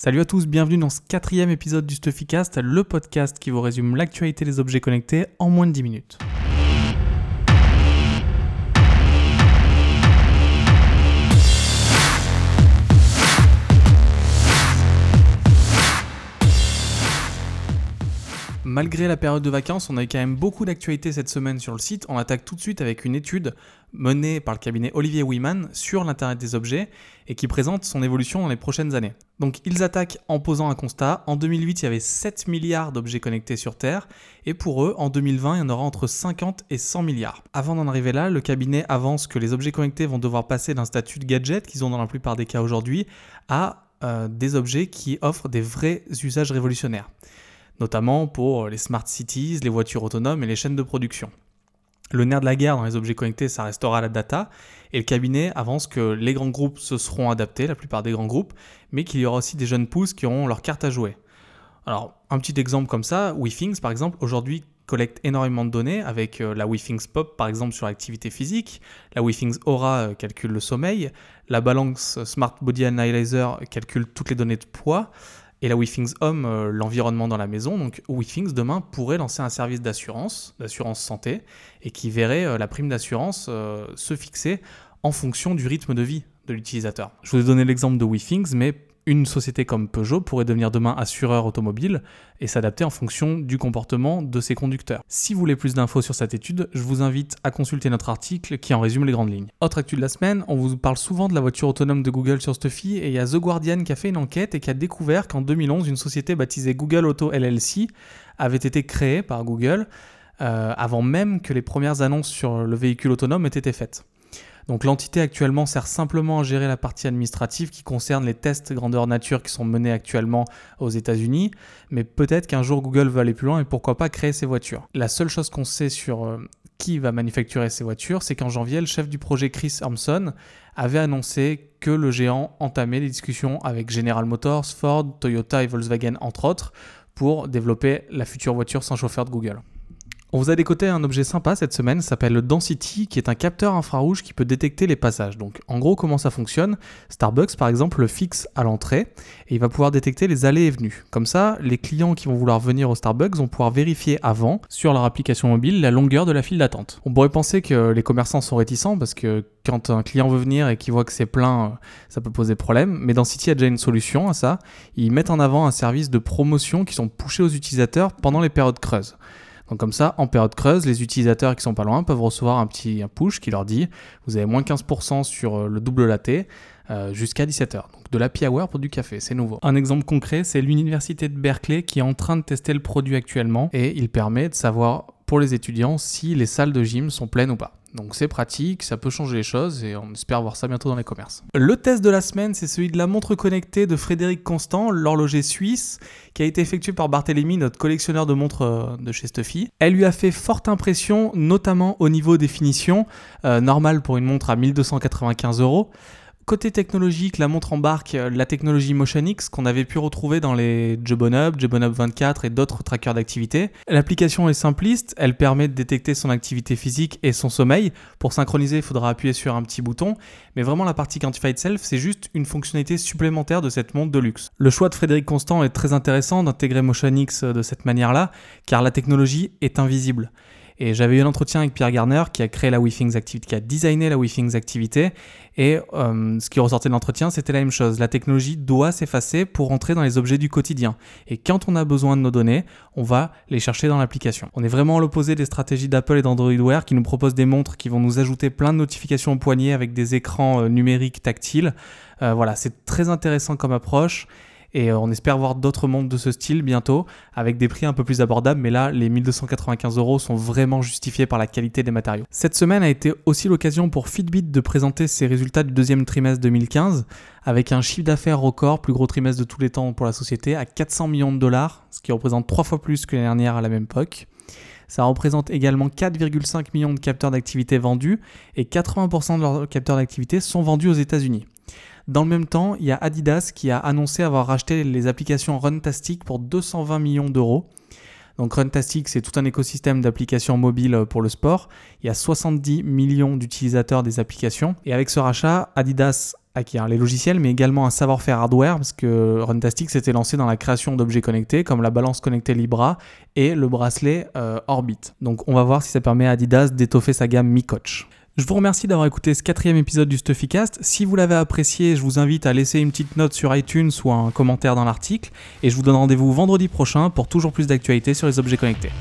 Salut à tous, bienvenue dans ce quatrième épisode du Stuffycast, le podcast qui vous résume l'actualité des objets connectés en moins de 10 minutes. Malgré la période de vacances, on a eu quand même beaucoup d'actualités cette semaine sur le site. On attaque tout de suite avec une étude menée par le cabinet Olivier Wiman sur l'Internet des objets et qui présente son évolution dans les prochaines années. Donc ils attaquent en posant un constat. En 2008, il y avait 7 milliards d'objets connectés sur Terre et pour eux, en 2020, il y en aura entre 50 et 100 milliards. Avant d'en arriver là, le cabinet avance que les objets connectés vont devoir passer d'un statut de gadget qu'ils ont dans la plupart des cas aujourd'hui à euh, des objets qui offrent des vrais usages révolutionnaires notamment pour les smart cities, les voitures autonomes et les chaînes de production. Le nerf de la guerre dans les objets connectés, ça restera la data, et le cabinet avance que les grands groupes se seront adaptés, la plupart des grands groupes, mais qu'il y aura aussi des jeunes pousses qui auront leur carte à jouer. Alors, un petit exemple comme ça, WeThings par exemple, aujourd'hui collecte énormément de données avec euh, la WeThings Pop par exemple sur l'activité physique, la WeThings Aura euh, calcule le sommeil, la balance Smart Body Analyzer calcule toutes les données de poids, et la WeThings Home, euh, l'environnement dans la maison. Donc WeThings demain pourrait lancer un service d'assurance, d'assurance santé, et qui verrait euh, la prime d'assurance euh, se fixer en fonction du rythme de vie de l'utilisateur. Je vous ai donné l'exemple de WeThings, mais une société comme Peugeot pourrait devenir demain assureur automobile et s'adapter en fonction du comportement de ses conducteurs. Si vous voulez plus d'infos sur cette étude, je vous invite à consulter notre article qui en résume les grandes lignes. Autre actu de la semaine, on vous parle souvent de la voiture autonome de Google sur Stuffy et il y a The Guardian qui a fait une enquête et qui a découvert qu'en 2011, une société baptisée Google Auto LLC avait été créée par Google euh, avant même que les premières annonces sur le véhicule autonome aient été faites. Donc l'entité actuellement sert simplement à gérer la partie administrative qui concerne les tests grandeur nature qui sont menés actuellement aux États-Unis, mais peut-être qu'un jour Google va aller plus loin et pourquoi pas créer ces voitures. La seule chose qu'on sait sur euh, qui va manufacturer ces voitures, c'est qu'en janvier, le chef du projet Chris Armson avait annoncé que le géant entamait des discussions avec General Motors, Ford, Toyota et Volkswagen entre autres pour développer la future voiture sans chauffeur de Google. On vous a décoté un objet sympa cette semaine, s'appelle le Density, qui est un capteur infrarouge qui peut détecter les passages. Donc en gros comment ça fonctionne? Starbucks par exemple le fixe à l'entrée et il va pouvoir détecter les allées et venues. Comme ça, les clients qui vont vouloir venir au Starbucks vont pouvoir vérifier avant sur leur application mobile la longueur de la file d'attente. On pourrait penser que les commerçants sont réticents parce que quand un client veut venir et qu'il voit que c'est plein, ça peut poser problème. Mais Density a déjà une solution à ça. Ils mettent en avant un service de promotion qui sont poussés aux utilisateurs pendant les périodes creuses. Donc comme ça, en période creuse, les utilisateurs qui sont pas loin peuvent recevoir un petit push qui leur dit vous avez moins 15% sur euh, le double latte euh, jusqu'à 17h. Donc de l'happy hour pour du café, c'est nouveau. Un exemple concret, c'est l'université de Berkeley qui est en train de tester le produit actuellement et il permet de savoir pour les étudiants si les salles de gym sont pleines ou pas. Donc c'est pratique, ça peut changer les choses et on espère voir ça bientôt dans les commerces. Le test de la semaine, c'est celui de la montre connectée de Frédéric Constant, l'horloger suisse, qui a été effectué par Barthélemy, notre collectionneur de montres euh, de chez Stuffy. Elle lui a fait forte impression, notamment au niveau définition, euh, normal pour une montre à 1295 euros. Côté technologique, la montre embarque euh, la technologie MotionX qu'on avait pu retrouver dans les Jobon Up, Jobon Up 24 et d'autres trackers d'activité. L'application est simpliste, elle permet de détecter son activité physique et son sommeil. Pour synchroniser, il faudra appuyer sur un petit bouton, mais vraiment la partie Quantified Self, c'est juste une fonctionnalité supplémentaire de cette montre de luxe. Le choix de Frédéric Constant est très intéressant d'intégrer MotionX euh, de cette manière-là, car la technologie est invisible. Et j'avais eu un entretien avec Pierre Garner qui a créé la WeThings Activity, qui a designé la WeThings Activité. Et euh, ce qui ressortait de l'entretien, c'était la même chose. La technologie doit s'effacer pour entrer dans les objets du quotidien. Et quand on a besoin de nos données, on va les chercher dans l'application. On est vraiment à l'opposé des stratégies d'Apple et d'Android Wear qui nous proposent des montres qui vont nous ajouter plein de notifications au poignet avec des écrans euh, numériques tactiles. Euh, voilà, c'est très intéressant comme approche. Et euh, on espère voir d'autres montres de ce style bientôt, avec des prix un peu plus abordables, mais là, les 1295 euros sont vraiment justifiés par la qualité des matériaux. Cette semaine a été aussi l'occasion pour Fitbit de présenter ses résultats du deuxième trimestre 2015, avec un chiffre d'affaires record, plus gros trimestre de tous les temps pour la société, à 400 millions de dollars, ce qui représente trois fois plus que l'année dernière à la même époque. Ça représente également 4,5 millions de capteurs d'activité vendus et 80% de leurs capteurs d'activité sont vendus aux États-Unis. Dans le même temps, il y a Adidas qui a annoncé avoir racheté les applications Runtastic pour 220 millions d'euros. Donc Runtastic, c'est tout un écosystème d'applications mobiles pour le sport. Il y a 70 millions d'utilisateurs des applications. Et avec ce rachat, Adidas acquérir les logiciels, mais également un savoir-faire hardware, parce que Runtastic s'était lancé dans la création d'objets connectés, comme la balance connectée Libra et le bracelet euh, Orbit. Donc on va voir si ça permet à Adidas d'étoffer sa gamme Mi Coach. Je vous remercie d'avoir écouté ce quatrième épisode du Stuffycast. Si vous l'avez apprécié, je vous invite à laisser une petite note sur iTunes ou un commentaire dans l'article. Et je vous donne rendez-vous vendredi prochain pour toujours plus d'actualités sur les objets connectés.